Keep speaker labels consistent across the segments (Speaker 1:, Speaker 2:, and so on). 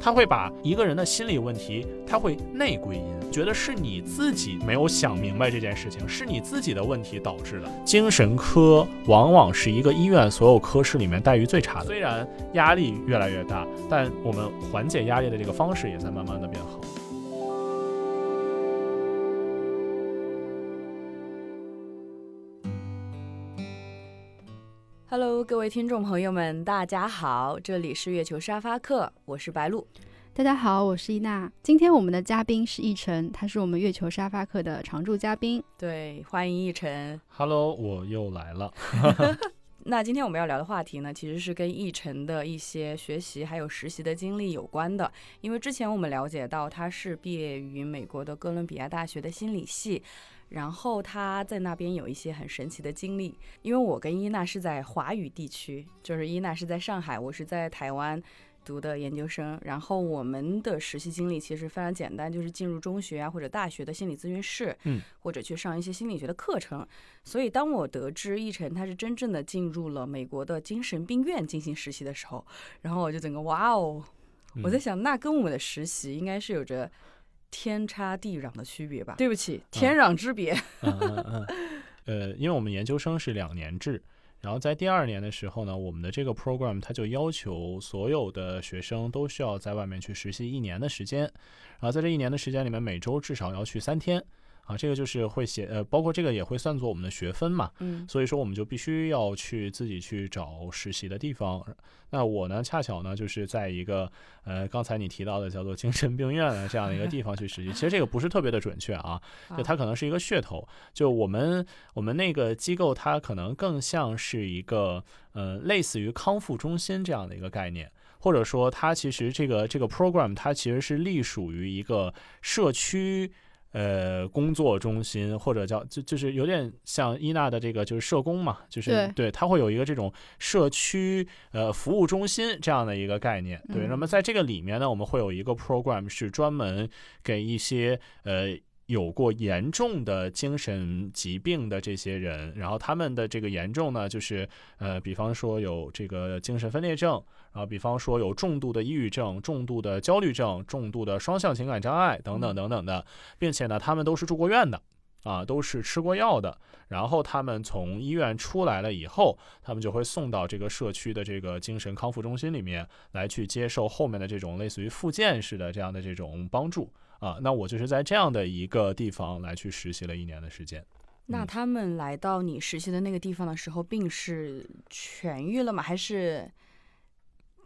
Speaker 1: 他会把一个人的心理问题，他会内归因，觉得是你自己没有想明白这件事情，是你自己的问题导致的。精神科往往是一个医院所有科室里面待遇最差的。虽然压力越来越大，但我们缓解压力的这个方式也在慢慢的变好。
Speaker 2: Hello，各位听众朋友们，大家好，这里是月球沙发客，我是白露。
Speaker 3: 大家好，我是伊娜。今天我们的嘉宾是奕晨，他是我们月球沙发客的常驻嘉宾。
Speaker 2: 对，欢迎奕晨。
Speaker 1: Hello，我又来了。
Speaker 2: 那今天我们要聊的话题呢，其实是跟奕晨的一些学习还有实习的经历有关的。因为之前我们了解到他是毕业于美国的哥伦比亚大学的心理系。然后他在那边有一些很神奇的经历，因为我跟伊娜是在华语地区，就是伊娜是在上海，我是在台湾读的研究生。然后我们的实习经历其实非常简单，就是进入中学啊或者大学的心理咨询室，
Speaker 1: 嗯，
Speaker 2: 或者去上一些心理学的课程。所以当我得知一晨他是真正的进入了美国的精神病院进行实习的时候，然后我就整个哇哦，我在想那跟我们的实习应该是有着。天差地壤的区别吧？对不起，天壤之别。
Speaker 1: 嗯嗯嗯。呃，因为我们研究生是两年制，然后在第二年的时候呢，我们的这个 program 它就要求所有的学生都需要在外面去实习一年的时间，然后在这一年的时间里面，每周至少要去三天。啊，这个就是会写，呃，包括这个也会算作我们的学分嘛，
Speaker 2: 嗯，
Speaker 1: 所以说我们就必须要去自己去找实习的地方。那我呢，恰巧呢，就是在一个，呃，刚才你提到的叫做精神病院的这样的一个地方去实习。其实这个不是特别的准确啊，就它可能是一个噱头。就我们我们那个机构，它可能更像是一个，呃，类似于康复中心这样的一个概念，或者说它其实这个这个 program 它其实是隶属于一个社区。呃，工作中心或者叫就就是有点像伊娜的这个就是社工嘛，就是对他会有一个这种社区呃服务中心这样的一个概念。对，那么在这个里面呢，我们会有一个 program 是专门给一些呃。有过严重的精神疾病的这些人，然后他们的这个严重呢，就是呃，比方说有这个精神分裂症，然后比方说有重度的抑郁症、重度的焦虑症、重度的双向情感障碍等等等等的，并且呢，他们都是住过院的，啊，都是吃过药的，然后他们从医院出来了以后，他们就会送到这个社区的这个精神康复中心里面来去接受后面的这种类似于复健式的这样的这种帮助。啊，那我就是在这样的一个地方来去实习了一年的时间。
Speaker 2: 那他们来到你实习的那个地方的时候，病是痊愈了吗？还是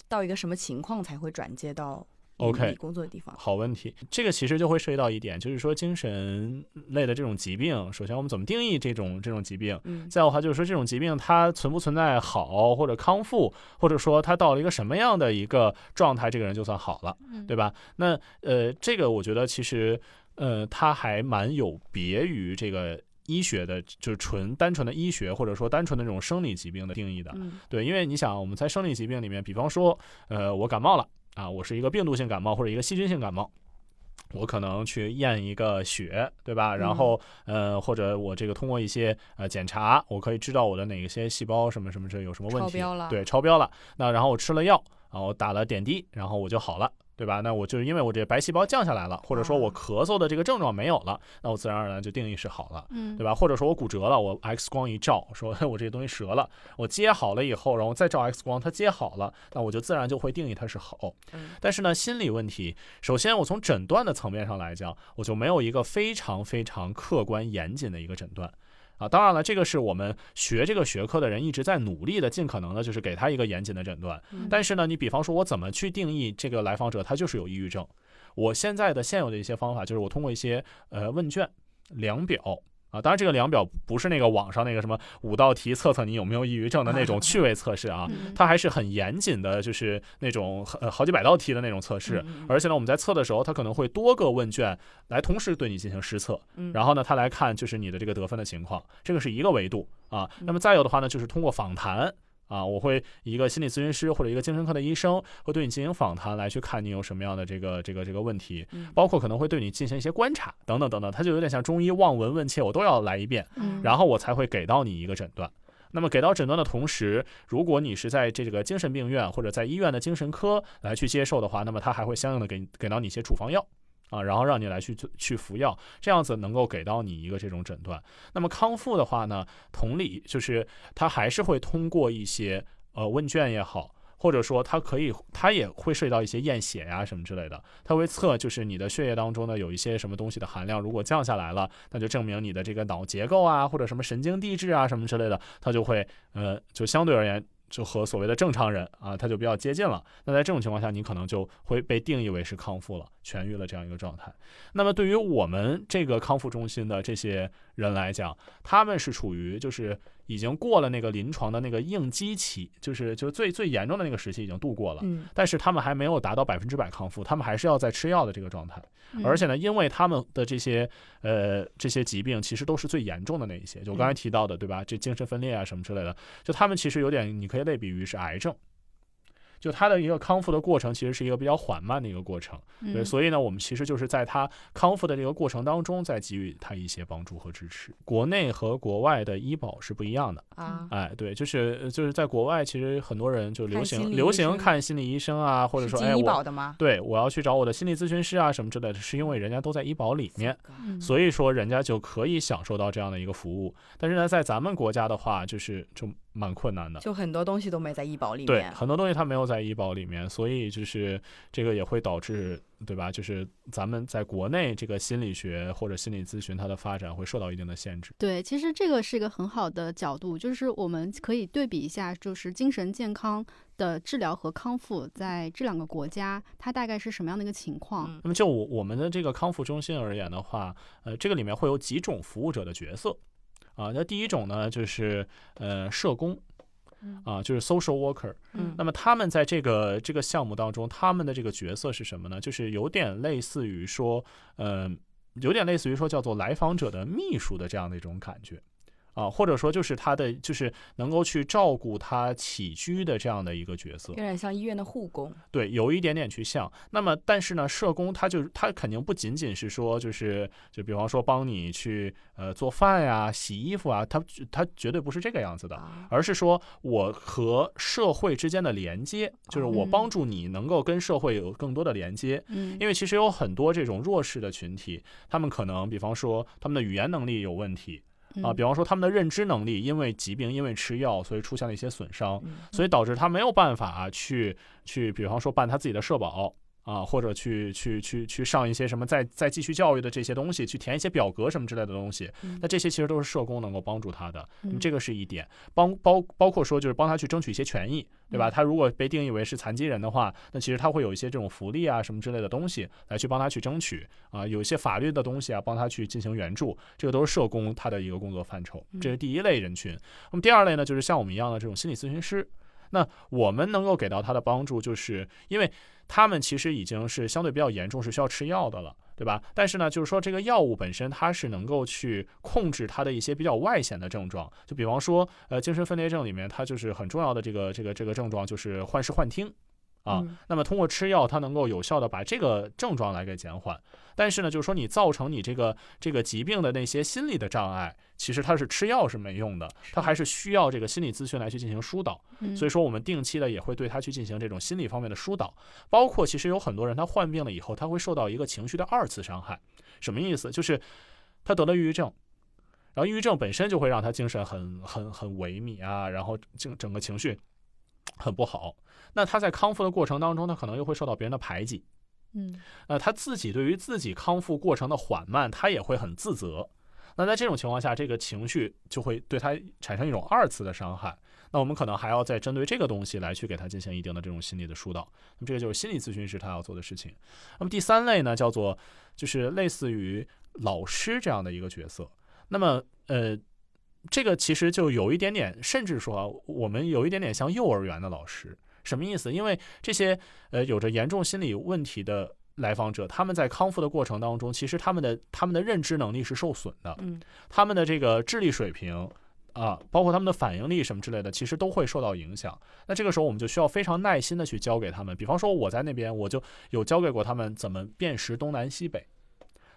Speaker 2: 到一个什么情况才会转接到
Speaker 1: ？OK，
Speaker 2: 工作的地方，
Speaker 1: 好问题。这个其实就会涉及到一点，就是说精神类的这种疾病，首先我们怎么定义这种这种疾病？
Speaker 2: 嗯，
Speaker 1: 再有的话就是说这种疾病它存不存在好或者康复，或者说它到了一个什么样的一个状态，这个人就算好了，对吧？那呃，这个我觉得其实呃，它还蛮有别于这个医学的，就是纯单纯的医学或者说单纯的这种生理疾病的定义的。对，因为你想我们在生理疾病里面，比方说呃，我感冒了。啊，我是一个病毒性感冒或者一个细菌性感冒，我可能去验一个血，对吧？然后，呃，或者我这个通过一些呃检查，我可以知道我的哪一些细胞什么什么这有什么问题，对，超标了。那然后我吃了药，然后打了点滴，然后我就好了。对吧？那我就是因为我这白细胞降下来了，或者说我咳嗽的这个症状没有了，那我自然而然就定义是好了，
Speaker 3: 嗯，
Speaker 1: 对吧？或者说我骨折了，我 X 光一照，说 我这个东西折了，我接好了以后，然后再照 X 光，它接好了，那我就自然就会定义它是好。但是呢，心理问题，首先我从诊断的层面上来讲，我就没有一个非常非常客观严谨的一个诊断。啊，当然了，这个是我们学这个学科的人一直在努力的，尽可能的，就是给他一个严谨的诊断。但是呢，你比方说，我怎么去定义这个来访者他就是有抑郁症？我现在的现有的一些方法，就是我通过一些呃问卷、量表。啊，当然这个量表不是那个网上那个什么五道题测测你有没有抑郁症的那种趣味测试啊，它还是很严谨的，就是那种呃好几百道题的那种测试。而且呢，我们在测的时候，它可能会多个问卷来同时对你进行施测，然后呢，它来看就是你的这个得分的情况，这个是一个维度啊。那么再有的话呢，就是通过访谈。啊，我会一个心理咨询师或者一个精神科的医生会对你进行访谈，来去看你有什么样的这个这个这个问题，包括可能会对你进行一些观察等等等等，它就有点像中医望闻问切，我都要来一遍，然后我才会给到你一个诊断。那么给到诊断的同时，如果你是在这个精神病院或者在医院的精神科来去接受的话，那么他还会相应的给给到你一些处方药。啊，然后让你来去去服药，这样子能够给到你一个这种诊断。那么康复的话呢，同理就是他还是会通过一些呃问卷也好，或者说他可以，他也会涉及到一些验血呀什么之类的，他会测就是你的血液当中呢有一些什么东西的含量，如果降下来了，那就证明你的这个脑结构啊或者什么神经递质啊什么之类的，它就会呃就相对而言。就和所谓的正常人啊，他就比较接近了。那在这种情况下，你可能就会被定义为是康复了、痊愈了这样一个状态。那么对于我们这个康复中心的这些人来讲，他们是处于就是已经过了那个临床的那个应激期，就是就最最严重的那个时期已经度过了。
Speaker 2: 嗯，
Speaker 1: 但是他们还没有达到百分之百康复，他们还是要在吃药的这个状态。而且呢，因为他们的这些呃这些疾病其实都是最严重的那一些，就我刚才提到的，对吧？这精神分裂啊什么之类的，就他们其实有点你可以类比于是癌症。就他的一个康复的过程，其实是一个比较缓慢的一个过程，对，所以呢，我们其实就是在他康复的这个过程当中，在给予他一些帮助和支持。国内和国外的医保是不一样的
Speaker 2: 啊，
Speaker 1: 哎，对，就是就是在国外，其实很多人就流行流
Speaker 2: 行
Speaker 1: 看心理医生啊，或者说哎，
Speaker 2: 医保的吗？
Speaker 1: 对，我要去找我的心理咨询师啊什么之类的，是因为人家都在医保里面，所以说人家就可以享受到这样的一个服务。但是呢，在咱们国家的话，就是就。蛮困难的，
Speaker 2: 就很多东西都没在医保里面。
Speaker 1: 对，很多东西它没有在医保里面，所以就是这个也会导致，对吧？就是咱们在国内这个心理学或者心理咨询它的发展会受到一定的限制。
Speaker 3: 对，其实这个是一个很好的角度，就是我们可以对比一下，就是精神健康的治疗和康复在这两个国家，它大概是什么样的一个情况？
Speaker 1: 那么就我我们的这个康复中心而言的话，呃，这个里面会有几种服务者的角色。啊，那第一种呢，就是呃社工，啊，就是 social worker。
Speaker 2: 嗯，
Speaker 1: 那么他们在这个这个项目当中，他们的这个角色是什么呢？就是有点类似于说，呃，有点类似于说叫做来访者的秘书的这样的一种感觉。啊，或者说就是他的，就是能够去照顾他起居的这样的一个角色，有
Speaker 2: 点像医院的护工。
Speaker 1: 对，有一点点去像。那么，但是呢，社工他就他肯定不仅仅是说，就是就比方说帮你去呃做饭呀、洗衣服啊，他他绝对不是这个样子的，而是说我和社会之间的连接，就是我帮助你能够跟社会有更多的连接。
Speaker 2: 嗯，
Speaker 1: 因为其实有很多这种弱势的群体，他们可能比方说他们的语言能力有问题。啊，比方说他们的认知能力因为疾病、因为吃药，所以出现了一些损伤，所以导致他没有办法去去，比方说办他自己的社保。啊，或者去去去去上一些什么再再继续教育的这些东西，去填一些表格什么之类的东西，那这些其实都是社工能够帮助他的。这个是一点，帮包包括说就是帮他去争取一些权益，对吧？他如果被定义为是残疾人的话，那其实他会有一些这种福利啊什么之类的东西来去帮他去争取啊，有一些法律的东西啊帮他去进行援助，这个都是社工他的一个工作范畴。这是第一类人群。那么第二类呢，就是像我们一样的这种心理咨询师。那我们能够给到他的帮助，就是因为他们其实已经是相对比较严重，是需要吃药的了，对吧？但是呢，就是说这个药物本身它是能够去控制他的一些比较外显的症状，就比方说，呃，精神分裂症里面它就是很重要的这个这个这个症状就是幻视幻听。啊，那么通过吃药，它能够有效的把这个症状来给减缓。但是呢，就是说你造成你这个这个疾病的那些心理的障碍，其实它是吃药是没用的，它还是需要这个心理咨询来去进行疏导。所以说我们定期的也会对他去进行这种心理方面的疏导。包括其实有很多人他患病了以后，他会受到一个情绪的二次伤害。什么意思？就是他得了抑郁症，然后抑郁症本身就会让他精神很很很萎靡啊，然后整整个情绪。很不好，那他在康复的过程当中，他可能又会受到别人的排挤，
Speaker 3: 嗯，
Speaker 1: 呃，他自己对于自己康复过程的缓慢，他也会很自责。那在这种情况下，这个情绪就会对他产生一种二次的伤害。那我们可能还要再针对这个东西来去给他进行一定的这种心理的疏导。那么这个就是心理咨询师他要做的事情。那么第三类呢，叫做就是类似于老师这样的一个角色。那么呃。这个其实就有一点点，甚至说我们有一点点像幼儿园的老师，什么意思？因为这些呃有着严重心理问题的来访者，他们在康复的过程当中，其实他们的他们的认知能力是受损的，
Speaker 2: 嗯，
Speaker 1: 他们的这个智力水平啊，包括他们的反应力什么之类的，其实都会受到影响。那这个时候我们就需要非常耐心的去教给他们。比方说我在那边，我就有教给过他们怎么辨识东南西北，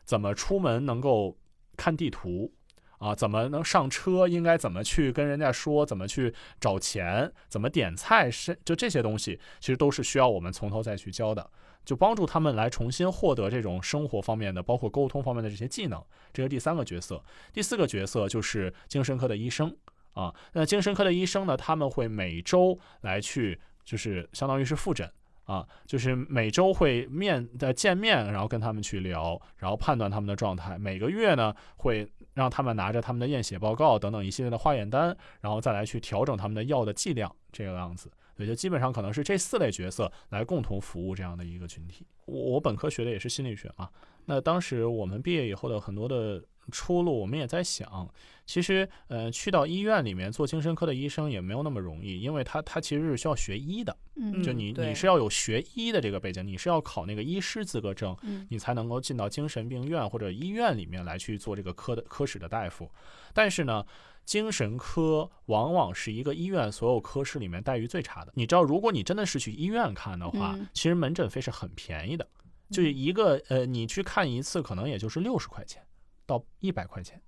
Speaker 1: 怎么出门能够看地图。啊，怎么能上车，应该怎么去跟人家说，怎么去找钱，怎么点菜，是就这些东西，其实都是需要我们从头再去教的，就帮助他们来重新获得这种生活方面的，包括沟通方面的这些技能。这是第三个角色，第四个角色就是精神科的医生啊。那精神科的医生呢，他们会每周来去，就是相当于是复诊。啊，就是每周会面的见面，然后跟他们去聊，然后判断他们的状态。每个月呢，会让他们拿着他们的验血报告等等一系列的化验单，然后再来去调整他们的药的剂量，这个样子。也，就基本上可能是这四类角色来共同服务这样的一个群体。我我本科学的也是心理学嘛，那当时我们毕业以后的很多的。出路，我们也在想，其实，呃，去到医院里面做精神科的医生也没有那么容易，因为他他其实是需要学医的，
Speaker 3: 嗯，
Speaker 1: 就你你是要有学医的这个背景，你是要考那个医师资格证，
Speaker 3: 嗯，
Speaker 1: 你才能够进到精神病院或者医院里面来去做这个科的科室的大夫。但是呢，精神科往往是一个医院所有科室里面待遇最差的。你知道，如果你真的是去医院看的话，其实门诊费是很便宜的，就是一个呃，你去看一次可能也就是六十块钱。到一百块钱，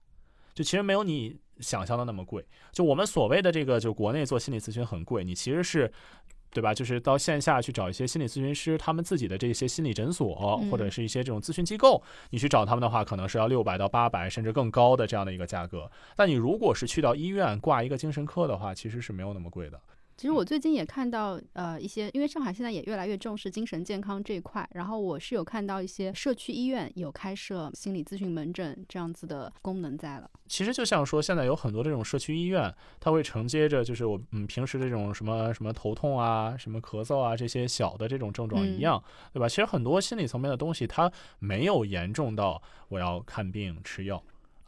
Speaker 1: 就其实没有你想象的那么贵。就我们所谓的这个，就国内做心理咨询很贵，你其实是，对吧？就是到线下去找一些心理咨询师，他们自己的这些心理诊所或者是一些这种咨询机构，你去找他们的话，可能是要六百到八百，甚至更高的这样的一个价格。但你如果是去到医院挂一个精神科的话，其实是没有那么贵的。
Speaker 3: 其实我最近也看到，呃，一些因为上海现在也越来越重视精神健康这一块，然后我是有看到一些社区医院有开设心理咨询门诊这样子的功能在了。
Speaker 1: 其实就像说，现在有很多这种社区医院，它会承接着就是我嗯平时这种什么什么头痛啊、什么咳嗽啊这些小的这种症状一样，对吧？其实很多心理层面的东西，它没有严重到我要看病吃药。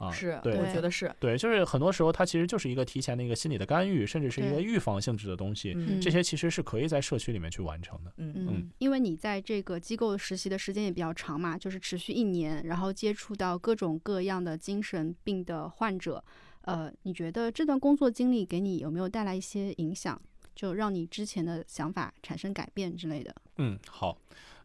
Speaker 1: 啊，
Speaker 2: 是，
Speaker 1: 对，
Speaker 2: 我觉得是
Speaker 1: 对，就是很多时候它其实就是一个提前的一个心理的干预，甚至是一个预防性质的东西，这些其实是可以在社区里面去完成的。
Speaker 3: 嗯嗯，因为你在这个机构实习的时间也比较长嘛，就是持续一年，然后接触到各种各样的精神病的患者，呃，你觉得这段工作经历给你有没有带来一些影响，就让你之前的想法产生改变之类的？
Speaker 1: 嗯，好，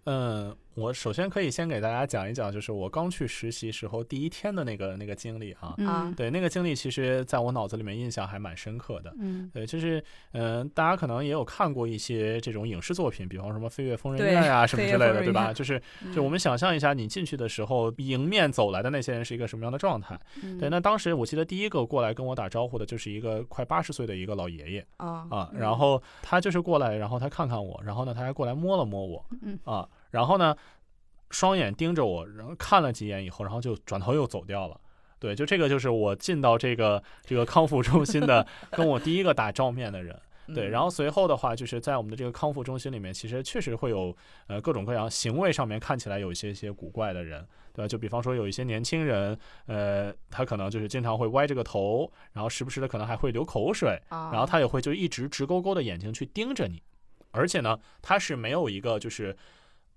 Speaker 1: 嗯。我首先可以先给大家讲一讲，就是我刚去实习时候第一天的那个那个经历啊。
Speaker 3: 嗯，
Speaker 1: 对，那个经历其实在我脑子里面印象还蛮深刻的。
Speaker 3: 嗯，
Speaker 1: 对，就是嗯，大家可能也有看过一些这种影视作品，比方什么《飞越疯人院》啊什么之类的，对吧？就是就我们想象一下，你进去的时候，迎面走来的那些人是一个什么样的状态？对，那当时我记得第一个过来跟我打招呼的就是一个快八十岁的一个老爷爷
Speaker 2: 啊
Speaker 1: 啊，然后他就是过来，然后他看看我，然后呢，他还过来摸了摸我，
Speaker 3: 嗯
Speaker 1: 啊。然后呢，双眼盯着我，然后看了几眼以后，然后就转头又走掉了。对，就这个就是我进到这个这个康复中心的，跟我第一个打照面的人。对，然后随后的话，就是在我们的这个康复中心里面，其实确实会有呃各种各样行为上面看起来有一些些古怪的人，对吧？就比方说有一些年轻人，呃，他可能就是经常会歪着个头，然后时不时的可能还会流口水，然后他也会就一直直勾勾的眼睛去盯着你，而且呢，他是没有一个就是。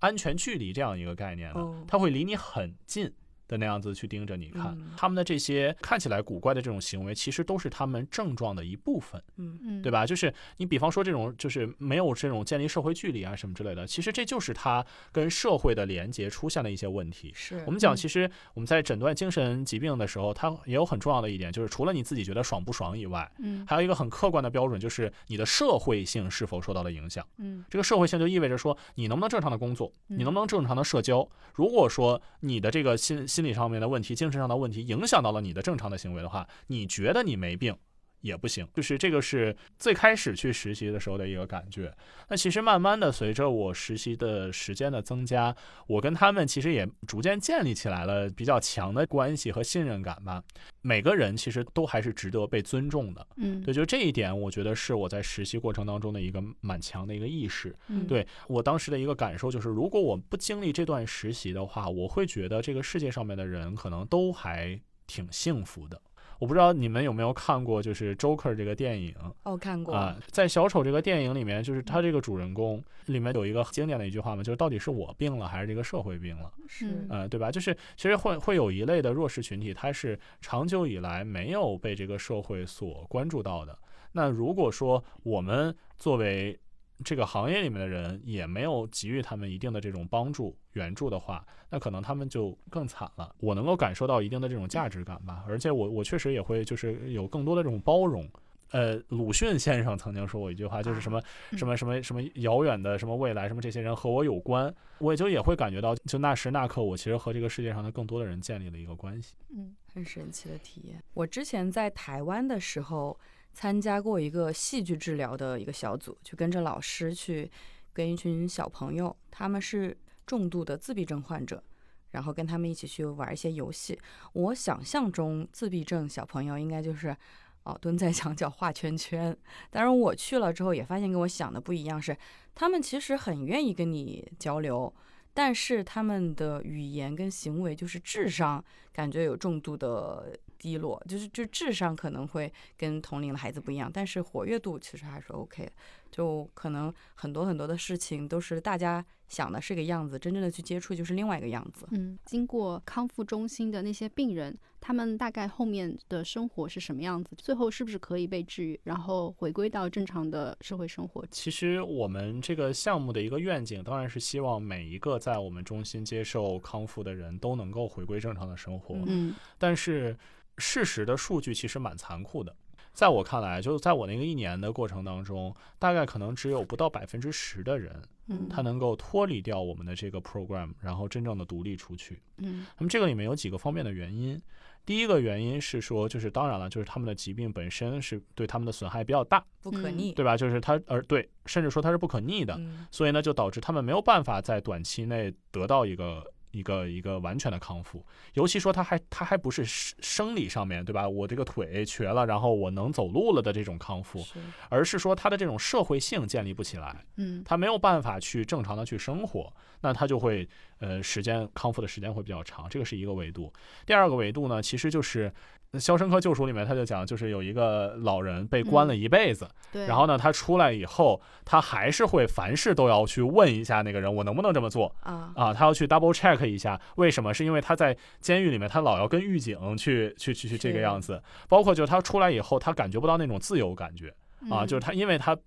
Speaker 1: 安全距离这样一个概念呢，它会离你很近。的那样子去盯着你看，他们的这些看起来古怪的这种行为，其实都是他们症状的一部分，
Speaker 2: 嗯
Speaker 3: 嗯，
Speaker 1: 对吧？就是你比方说这种，就是没有这种建立社会距离啊什么之类的，其实这就是他跟社会的连接出现了一些问题。
Speaker 2: 是
Speaker 1: 我们讲，其实我们在诊断精神疾病的时候，它也有很重要的一点，就是除了你自己觉得爽不爽以外，
Speaker 3: 嗯，
Speaker 1: 还有一个很客观的标准，就是你的社会性是否受到了影响。
Speaker 3: 嗯，
Speaker 1: 这个社会性就意味着说，你能不能正常的工作，你能不能正常的社交。如果说你的这个心心心理上面的问题，精神上的问题影响到了你的正常的行为的话，你觉得你没病也不行。就是这个是最开始去实习的时候的一个感觉。那其实慢慢的随着我实习的时间的增加，我跟他们其实也逐渐建立起来了比较强的关系和信任感吧。每个人其实都还是值得被尊重的。
Speaker 3: 嗯，
Speaker 1: 对，就这一点，我觉得是我在实习过程当中的一个蛮强的一个意识。
Speaker 3: 嗯，
Speaker 1: 对我当时的一个感受就是，如果我不经历这段实习的话，我会觉得这个世界上面的人可能都还。挺幸福的，我不知道你们有没有看过，就是《Joker》这个电影。
Speaker 2: 哦，看过
Speaker 1: 啊，在小丑这个电影里面，就是他这个主人公里面有一个经典的一句话嘛，就是到底是我病了，还是这个社会病了？
Speaker 2: 是，
Speaker 1: 呃，对吧？就是其实会会有一类的弱势群体，他是长久以来没有被这个社会所关注到的。那如果说我们作为这个行业里面的人也没有给予他们一定的这种帮助援助的话，那可能他们就更惨了。我能够感受到一定的这种价值感吧，而且我我确实也会就是有更多的这种包容。呃，鲁迅先生曾经说过一句话，就是什么什么什么什么遥远的什么未来，什么这些人和我有关，我也就也会感觉到，就那时那刻，我其实和这个世界上的更多的人建立了一个关系。
Speaker 2: 嗯，很神奇的体验。我之前在台湾的时候参加过一个戏剧治疗的一个小组，就跟着老师去跟一群小朋友，他们是重度的自闭症患者，然后跟他们一起去玩一些游戏。我想象中自闭症小朋友应该就是。哦，蹲在墙角画圈圈。当然，我去了之后也发现跟我想的不一样，是他们其实很愿意跟你交流，但是他们的语言跟行为就是智商感觉有重度的低落，就是就智商可能会跟同龄的孩子不一样，但是活跃度其实还是 OK 的。就可能很多很多的事情都是大家想的是个样子，真正的去接触就是另外一个样子。
Speaker 3: 嗯，经过康复中心的那些病人，他们大概后面的生活是什么样子？最后是不是可以被治愈，然后回归到正常的社会生活？
Speaker 1: 其实我们这个项目的一个愿景，当然是希望每一个在我们中心接受康复的人都能够回归正常的生活。
Speaker 3: 嗯，
Speaker 1: 但是事实的数据其实蛮残酷的。在我看来，就在我那个一年的过程当中，大概可能只有不到百分之十的人，
Speaker 3: 嗯，
Speaker 1: 他能够脱离掉我们的这个 program，然后真正的独立出去。
Speaker 3: 嗯，
Speaker 1: 那么这个里面有几个方面的原因。第一个原因是说，就是当然了，就是他们的疾病本身是对他们的损害比较大，
Speaker 2: 不可逆，
Speaker 1: 对吧？就是他，而对，甚至说它是不可逆的，所以呢，就导致他们没有办法在短期内得到一个。一个一个完全的康复，尤其说他还他还不是生生理上面对吧？我这个腿瘸了，然后我能走路了的这种康复，而是说他的这种社会性建立不起来，
Speaker 3: 嗯，
Speaker 1: 他没有办法去正常的去生活，那他就会呃时间康复的时间会比较长，这个是一个维度。第二个维度呢，其实就是。《肖申克救赎》里面他就讲，就是有一个老人被关了一辈子，
Speaker 3: 对，
Speaker 1: 然后呢，他出来以后，他还是会凡事都要去问一下那个人，我能不能这么做
Speaker 2: 啊？
Speaker 1: 啊，他要去 double check 一下，为什么？是因为他在监狱里面，他老要跟狱警去去去去这个样子，包括就是他出来以后，他感觉不到那种自由感觉啊，就是他因为他。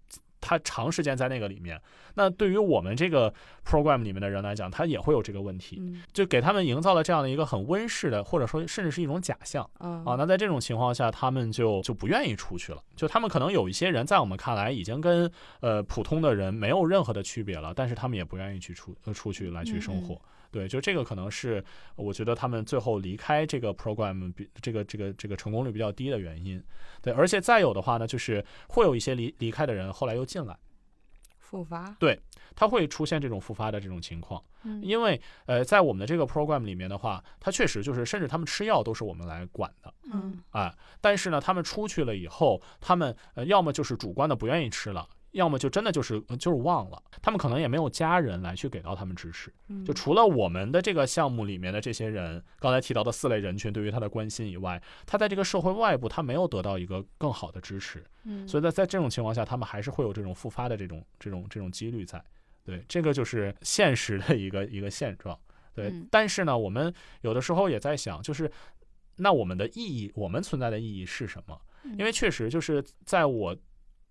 Speaker 1: 他长时间在那个里面，那对于我们这个 program 里面的人来讲，他也会有这个问题，就给他们营造了这样的一个很温室的，或者说甚至是一种假象啊。那在这种情况下，他们就就不愿意出去了。就他们可能有一些人在我们看来已经跟呃普通的人没有任何的区别了，但是他们也不愿意去出呃出去来去生活。对，就这个可能是我觉得他们最后离开这个 program 比这个这个这个成功率比较低的原因。对，而且再有的话呢，就是会有一些离离开的人后来又进来
Speaker 2: 复发。
Speaker 1: 对，他会出现这种复发的这种情况。
Speaker 3: 嗯，
Speaker 1: 因为呃，在我们的这个 program 里面的话，他确实就是甚至他们吃药都是我们来管的。
Speaker 3: 嗯，
Speaker 1: 啊，但是呢，他们出去了以后，他们呃要么就是主观的不愿意吃了。要么就真的就是就是忘了，他们可能也没有家人来去给到他们支持。就除了我们的这个项目里面的这些人，刚才提到的四类人群对于他的关心以外，他在这个社会外部他没有得到一个更好的支持。
Speaker 3: 嗯，
Speaker 1: 所以在在这种情况下，他们还是会有这种复发的这种这种这种几率在。对，这个就是现实的一个一个现状。对，但是呢，我们有的时候也在想，就是那我们的意义，我们存在的意义是什么？因为确实就是在我。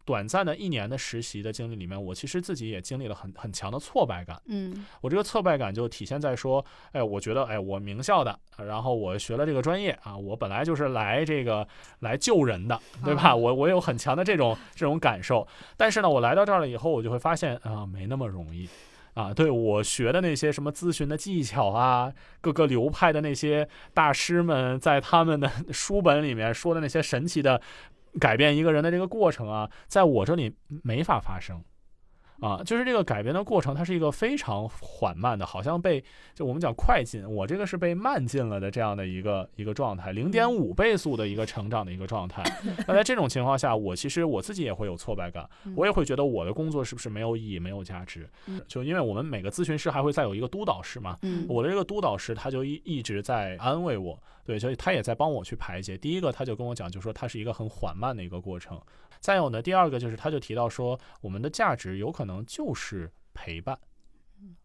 Speaker 1: 短暂的一年的实习的经历里面，我其实自己也经历了很很强的挫败感。
Speaker 3: 嗯，
Speaker 1: 我这个挫败感就体现在说，哎，我觉得，哎，我名校的，然后我学了这个专业啊，我本来就是来这个来救人的，对吧？我我有很强的这种这种感受。但是呢，我来到这儿了以后，我就会发现啊，没那么容易啊。对我学的那些什么咨询的技巧啊，各个流派的那些大师们在他们的书本里面说的那些神奇的。改变一个人的这个过程啊，在我这里没法发生。啊，就是这个改变的过程，它是一个非常缓慢的，好像被就我们讲快进，我这个是被慢进了的这样的一个一个状态，零点五倍速的一个成长的一个状态。那在这种情况下，我其实我自己也会有挫败感，我也会觉得我的工作是不是没有意义、没有价值？就因为我们每个咨询师还会再有一个督导师嘛，我的这个督导师他就一一直在安慰我，对，所以他也在帮我去排解。第一个，他就跟我讲，就说它是一个很缓慢的一个过程。再有呢，第二个就是他就提到说，我们的价值有可能就是陪伴，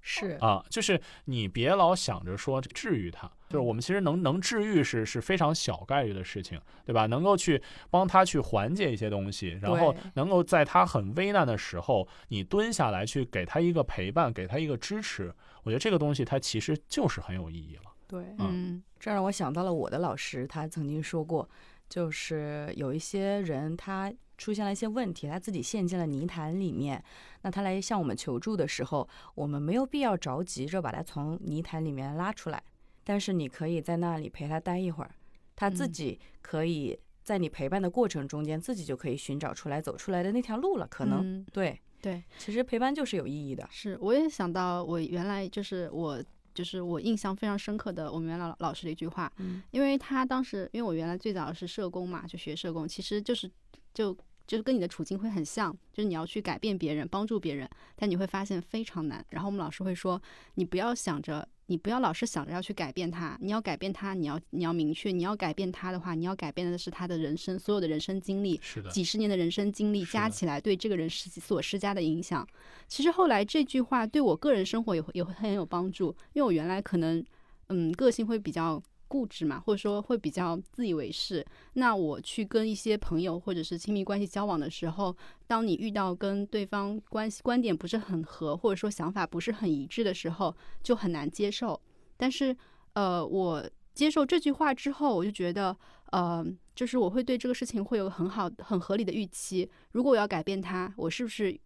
Speaker 2: 是
Speaker 1: 啊，就是你别老想着说治愈他，就是我们其实能能治愈是是非常小概率的事情，对吧？能够去帮他去缓解一些东西，然后能够在他很危难的时候，你蹲下来去给他一个陪伴，给他一个支持，我觉得这个东西它其实就是很有意义了。
Speaker 2: 对，
Speaker 3: 嗯
Speaker 2: 这让我想到了我的老师，他曾经说过，就是有一些人他出现了一些问题，他自己陷进了泥潭里面，那他来向我们求助的时候，我们没有必要着急着把他从泥潭里面拉出来，但是你可以在那里陪他待一会儿，他自
Speaker 3: 嗯。
Speaker 2: 己可以在你陪伴的过程中间，自己就可以寻找出来走出来的那条路了，可能、
Speaker 3: 嗯
Speaker 2: 对，
Speaker 3: 对，
Speaker 2: 其实陪伴就是有意义的，
Speaker 3: 是，我也想到我原来就是我就是我印象非常深刻的我们原来老老师的一句话，
Speaker 2: 嗯。
Speaker 3: 因为他当时因为我原来最早是社工嘛，就学社工，其实就是就就是跟你的处境会很像，就是你要去改变别人，帮助别人，但你会发现非常难。然后我们老师会说，你不要想着，你不要老是想着要去改变他，你要改变他，你要你要明确，你要改变他的话，你要改变的是他的人生所有的人生经历，
Speaker 1: 是的，
Speaker 3: 几十年的人生经历加起来对这个人施所施加的影响。其实后来这句话对我个人生活也会也会很有帮助，因为我原来可能嗯个性会比较固执嘛，或者说会比较自以为是。那我去跟一些朋友或者是亲密关系交往的时候，当你遇到跟对方关系观点不是很合，或者说想法不是很一致的时候，就很难接受。但是呃，我接受这句话之后，我就觉得呃，就是我会对这个事情会有很好、很合理的预期。如果我要改变它，我是不是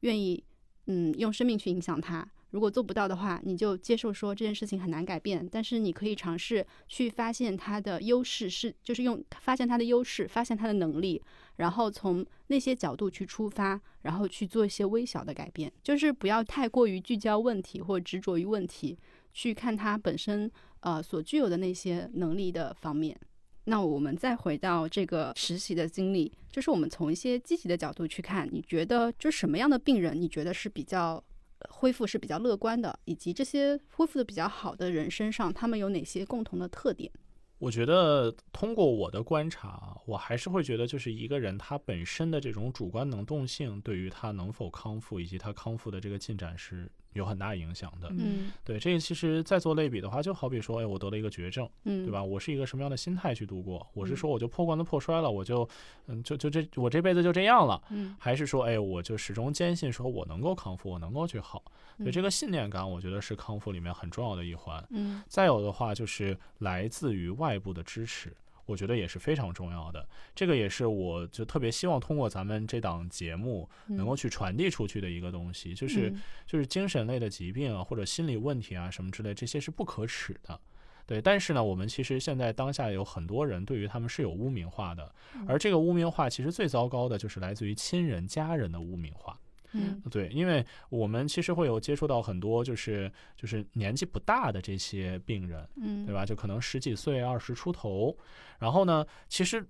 Speaker 3: 愿意嗯用生命去影响它？如果做不到的话，你就接受说这件事情很难改变，但是你可以尝试去发现它的优势是，就是用发现它的优势，发现它的能力，然后从那些角度去出发，然后去做一些微小的改变，就是不要太过于聚焦问题或执着于问题，去看它本身呃所具有的那些能力的方面。那我们再回到这个实习的经历，就是我们从一些积极的角度去看，你觉得就什么样的病人，你觉得是比较恢复是比较乐观的，以及这些恢复的比较好的人身上，他们有哪些共同的特点？
Speaker 1: 我觉得通过我的观察，我还是会觉得，就是一个人他本身的这种主观能动性，对于他能否康复以及他康复的这个进展是有很大影响的。
Speaker 3: 嗯
Speaker 1: 对，这个其实再做类比的话，就好比说，哎，我得了一个绝症，
Speaker 3: 嗯，
Speaker 1: 对？吧？我是一个什么样的心态去度过？我是
Speaker 3: 嗯
Speaker 1: 说我就破罐子破摔了，我就，嗯，就就这我这辈子就这样了，
Speaker 3: 嗯
Speaker 1: 还是说，哎，我就始终坚信说我能够康复，我能够去好？对，
Speaker 3: 嗯
Speaker 1: 这个信念感，我觉得是康复里面很重要的一环。
Speaker 3: 嗯
Speaker 1: 再有的话就是来自于外部的支持，我觉得也是非常重要的。这个也是我就特别希望通过咱们这档节目能够去传递出去的一个东西，就是
Speaker 3: 嗯
Speaker 1: 就是精神类的疾病啊或者心理问题啊什么之类，这些是不可耻的。对，但是呢，我们其实现在当下有很多人对于他们是有污名化的，而这个污名化其实最糟糕的就是来自于亲人、家人的污名化。
Speaker 3: 嗯
Speaker 1: 对，因为我们其实会有接触到很多就是就是年纪不大的这些病人，
Speaker 3: 嗯，
Speaker 1: 对吧？就可能十几岁、二十出头，然后呢，其实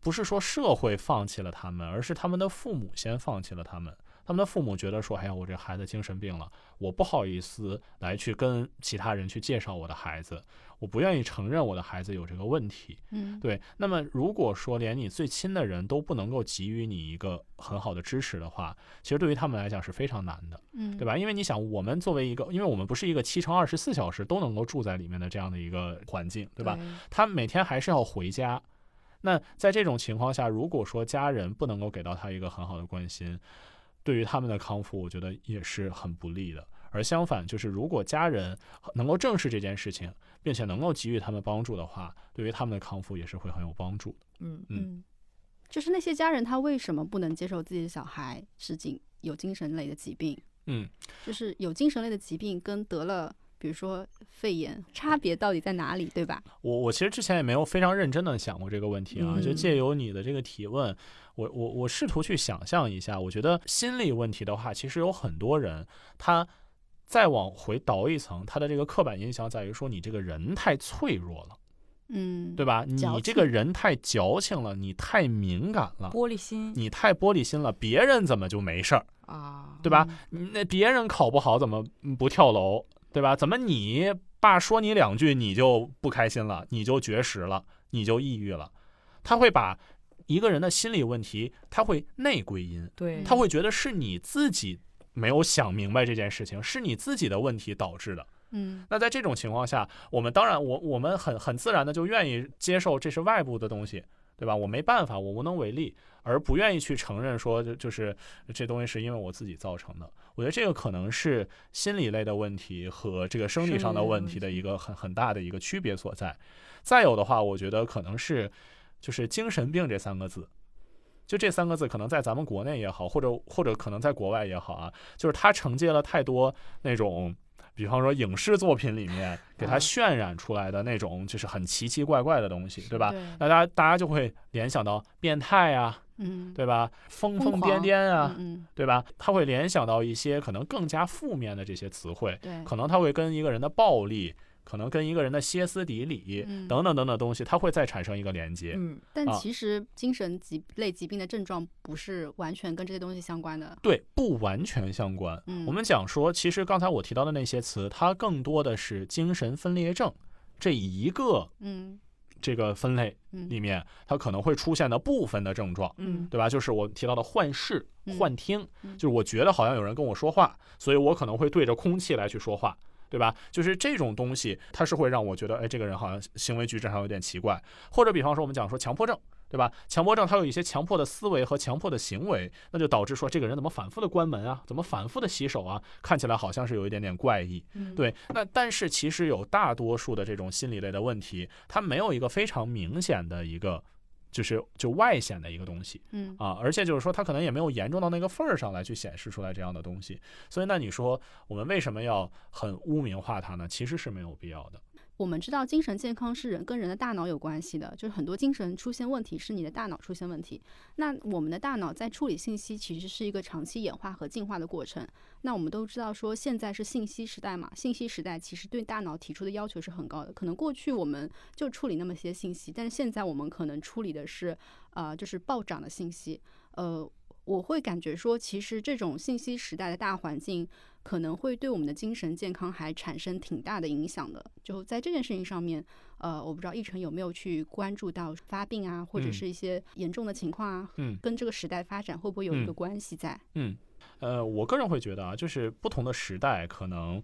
Speaker 1: 不是说社会放弃了他们，而是他们的父母先放弃了他们。他们的父母觉得说：“哎呀，我这孩子精神病了，我不好意思来去跟其他人去介绍我的孩子，我不愿意承认我的孩子有这个问题。”
Speaker 3: 嗯
Speaker 1: 对，那么如果说连你最亲的人都不能够给予你一个很好的支持的话，其实对于他们来讲是非常难的，
Speaker 3: 嗯
Speaker 1: 对吧？因为你想，我们作为一个，因为我们不是一个七乘二十四小时都能够住在里面的这样的一个环境，对吧？他每天还是要回家。那在这种情况下，如果说家人不能够给到他一个很好的关心，对于他们的康复，我觉得也是很不利的。而相反，就是如果家人能够正视这件事情，并且能够给予他们帮助的话，对于他们的康复也是会很有帮助的。
Speaker 2: 嗯
Speaker 1: 嗯
Speaker 3: 嗯，就是那些家人他为什么不能接受自己的小孩是精有精神类的疾病？
Speaker 1: 嗯，
Speaker 3: 就是有精神类的疾病跟得了，比如说肺炎，差别到底在哪里，对吧？
Speaker 1: 我我其实之前也没有非常认真的想过这个问题啊，
Speaker 2: 嗯
Speaker 1: 就借由你的这个提问，我我我试图去想象一下，我觉得心理问题的话，其实有很多人他再往回倒一层，他的这个刻板印象在于说你这个人太脆弱了，
Speaker 3: 嗯，
Speaker 1: 对吧？你这个人太矫情了，你太敏感了，
Speaker 2: 玻璃心
Speaker 1: 你太玻璃心了，别人怎么就没事儿，
Speaker 2: 啊，
Speaker 1: 对吧？那别人考不好怎么不跳楼，对吧？怎么你爸说你两句你就不开心了，你就绝食了，你就抑郁了？他会把一个人的心理问题，他会内归因，
Speaker 2: 对，
Speaker 1: 他会觉得是你自己没有想明白这件事情，是你自己的问题导致的。
Speaker 3: 嗯
Speaker 1: 那在这种情况下，我们当然我我们很很自然的就愿意接受这是外部的东西，对吧？我没办法，我无能为力，而不愿意去承认说就就是这东西是因为我自己造成的。我觉得这个可能是心理类的问题和这个生理上的问题的一个很很大的一个区别所在。再有的话，我觉得可能是就是精神病这三个字。就这三个字，可能在咱们国内也好，或者或者可能在国外也好啊，就是它承接了太多那种比方说影视作品里面给它
Speaker 2: 啊
Speaker 1: 渲染出来的那种就是很奇奇怪怪的东西，对吧？
Speaker 3: 对
Speaker 1: 那大家大家就会联想到变态啊，
Speaker 3: 嗯
Speaker 1: 对吧？疯疯癫癫啊，
Speaker 3: 嗯
Speaker 1: 对吧？他会联想到一些可能更加负面的这些词汇，
Speaker 3: 对
Speaker 1: 可能他会跟一个人的暴力，可能跟一个人的歇斯底里
Speaker 3: 嗯
Speaker 1: 等等等等东西，它会再产生一个连接。
Speaker 2: 嗯，
Speaker 1: 啊
Speaker 3: 但其实精神疾类疾病的症状不是完全跟这些东西相关的。
Speaker 1: 对，不完全相关。
Speaker 3: 嗯
Speaker 1: 我们讲说，其实刚才我提到的那些词，它更多的是精神分裂症这一个
Speaker 3: 嗯
Speaker 1: 这个分类
Speaker 3: 嗯
Speaker 1: 里面，它可能会出现的部分的症状。
Speaker 2: 嗯
Speaker 1: 对吧？就是我提到的幻视、
Speaker 3: 嗯
Speaker 1: 幻听，
Speaker 3: 嗯
Speaker 1: 就是我觉得好像有人跟我说话，所以我可能会对着空气来去说话，对吧？就是这种东西，它是会让我觉得，哎，这个人好像行为举止上有点奇怪。或者比方说我们讲说强迫症，对吧？强迫症他有一些强迫的思维和强迫的行为，那就导致说这个人怎么反复的关门啊，怎么反复的洗手啊，看起来好像是有一点点怪异。
Speaker 3: 嗯
Speaker 1: 对，那但是其实有大多数的这种心理类的问题，它没有一个非常明显的一个。就是就外显的一个东西
Speaker 3: 嗯
Speaker 1: 啊，而且就是说，它可能也没有严重到那个份儿上来去显示出来这样的东西，所以那你说我们为什么要很污名化它呢？其实是没有必要的。
Speaker 3: 我们知道精神健康是人跟人的大脑有关系的，就是很多精神出现问题是你的大脑出现问题。那我们的大脑在处理信息其实是一个长期演化和进化的过程。那我们都知道说现在是信息时代嘛，信息时代其实对大脑提出的要求是很高的。可能过去我们就处理那么些信息，但是现在我们可能处理的是呃就是暴涨的信息，呃。我会感觉说，其实这种信息时代的大环境，可能会对我们的精神健康还产生挺大的影响的。就在这件事情上面，呃，我不知道奕晨有没有去关注到发病啊，或者
Speaker 1: 嗯
Speaker 3: 是一些严重的情况啊，
Speaker 1: 嗯
Speaker 3: 跟这个时代发展会不会有一个
Speaker 1: 嗯
Speaker 3: 关系在？
Speaker 1: 嗯，呃，我个人会觉得啊，就是不同的时代，可能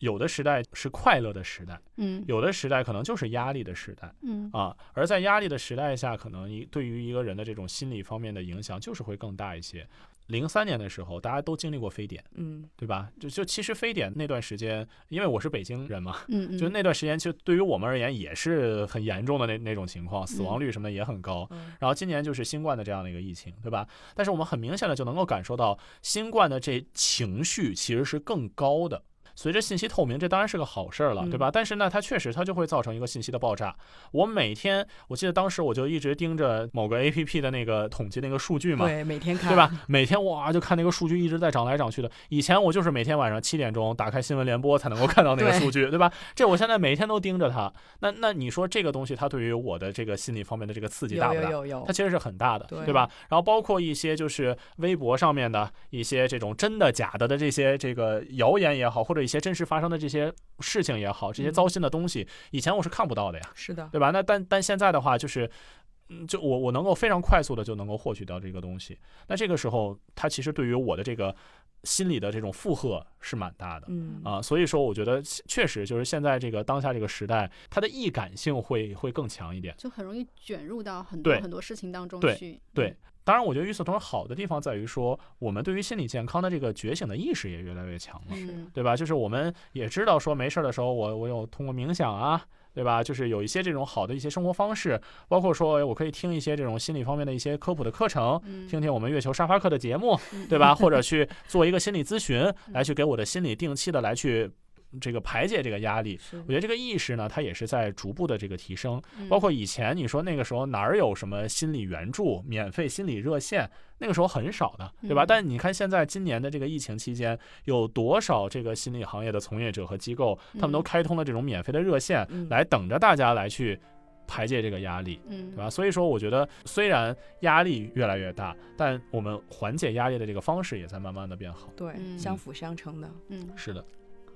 Speaker 1: 有的时代是快乐的时代，
Speaker 3: 嗯
Speaker 1: 有的时代可能就是压力的时代。
Speaker 3: 嗯
Speaker 1: 啊，而在压力的时代下，可能一对于一个人的这种心理方面的影响就是会更大一些。零三年的时候，大家都经历过非典，
Speaker 2: 嗯
Speaker 1: 对吧？就就其实非典那段时间，因为我是北京人嘛，
Speaker 3: 嗯嗯，
Speaker 1: 就那段时间，其实对于我们而言也是很严重的那那种情况，死亡率什么的也很高。
Speaker 2: 嗯
Speaker 1: 然后今年就是新冠的这样的一个疫情，对吧？但是我们很明显的就能够感受到，新冠的这情绪其实是更高的。随着信息透明，这当然是个好事儿了，对吧？但是呢，它确实它就会造成一个信息的爆炸。我每天，我记得当时我就一直盯着某个 A P P 的那个统计那个数据嘛，
Speaker 2: 对，每天看，
Speaker 1: 对吧？？每天哇就看那个数据一直在涨来涨去的。以前我就是每天晚上七点钟打开新闻联播才能够看到那个数据，对吧？这我现在每天都盯着它。那那你说这个东西它对于我的这个心理方面的这个刺激大不大？
Speaker 2: 有有有有
Speaker 1: 它，其实是很大的，
Speaker 2: 对
Speaker 1: 对吧？然后包括一些就是微博上面的一些这种真的假的的这些这个谣言也好，或者一些真实发生的这些事情也好，这些
Speaker 2: 嗯
Speaker 1: 糟心的东西，以前我是看不到的呀，
Speaker 2: 是的，
Speaker 1: 对吧？那但但现在的话，就是。嗯，就我我能够非常快速的就能够获取到这个东西，那这个时候它其实对于我的这个心理的这种负荷是蛮大的。
Speaker 2: 嗯
Speaker 1: 啊，所以说我觉得确实就是现在这个当下这个时代，它的易感性会会更强一点。
Speaker 3: 就很容易卷入到很多很多事情当中
Speaker 1: 对
Speaker 3: 去。
Speaker 1: 对，当然，我觉得与此同时，好的地方在于说，我们对于心理健康的这个觉醒的意识也越来越强了，
Speaker 3: 嗯
Speaker 1: 对吧？就是我们也知道说，没事儿的时候，我我有通过冥想啊，对吧？就是有一些这种好的一些生活方式，包括说，哎我可以听一些这种心理方面的一些科普的课程，
Speaker 3: 嗯，
Speaker 1: 听听我们月球沙发课的节目，
Speaker 3: 嗯
Speaker 1: 对吧？或者去做一个心理咨询，来去给我的心理定期的来去这个排解这个压力。我觉得这个意识呢，它也是在逐步的这个提升。
Speaker 3: 嗯
Speaker 1: 包括以前你说那个时候哪儿有什么心理援助、免费心理热线，那个时候很少的，对吧？
Speaker 3: 嗯
Speaker 1: 但你看现在今年的这个疫情期间，有多少这个心理行业的从业者和机构，他们都
Speaker 3: 嗯
Speaker 1: 开通了这种免费的热线，
Speaker 2: 嗯
Speaker 1: 来等着大家来去排解这个压力。
Speaker 3: 嗯
Speaker 1: 对吧？所以说，我觉得虽然压力越来越大，但我们缓解压力的这个方式也在慢慢的变好。
Speaker 2: 对，
Speaker 3: 嗯
Speaker 2: 相辅相成的。
Speaker 3: 嗯
Speaker 1: 是的，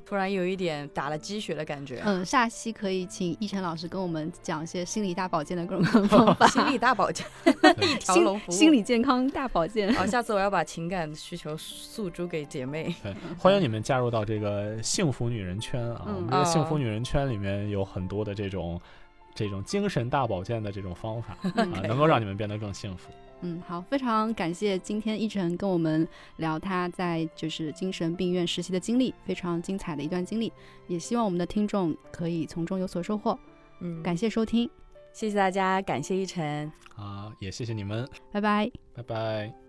Speaker 2: 突然有一点打了鸡血的感觉。
Speaker 3: 嗯，下期可以请一晨老师跟我们讲一些心理大保健的各种 方法，
Speaker 2: 心理大保健，一条龙服务，
Speaker 3: 心理健康大保健。
Speaker 2: 好，下次我要把情感需求诉诸给姐妹。
Speaker 1: 对，欢迎你们加入到这个幸福女人圈啊！我们这个幸福女人圈里面有很多的这种这种精神大保健的这种方法啊，能够让你们变得更幸福。
Speaker 3: 嗯，好，非常感谢今天一晨跟我们聊他在就是精神病院实习的经历，非常精彩的一段经历，也希望我们的听众可以从中有所收获。
Speaker 2: 嗯，
Speaker 3: 感谢收听，
Speaker 2: 谢谢大家，感谢一晨
Speaker 1: 啊，也谢谢你们，
Speaker 3: 拜拜，
Speaker 1: 拜拜。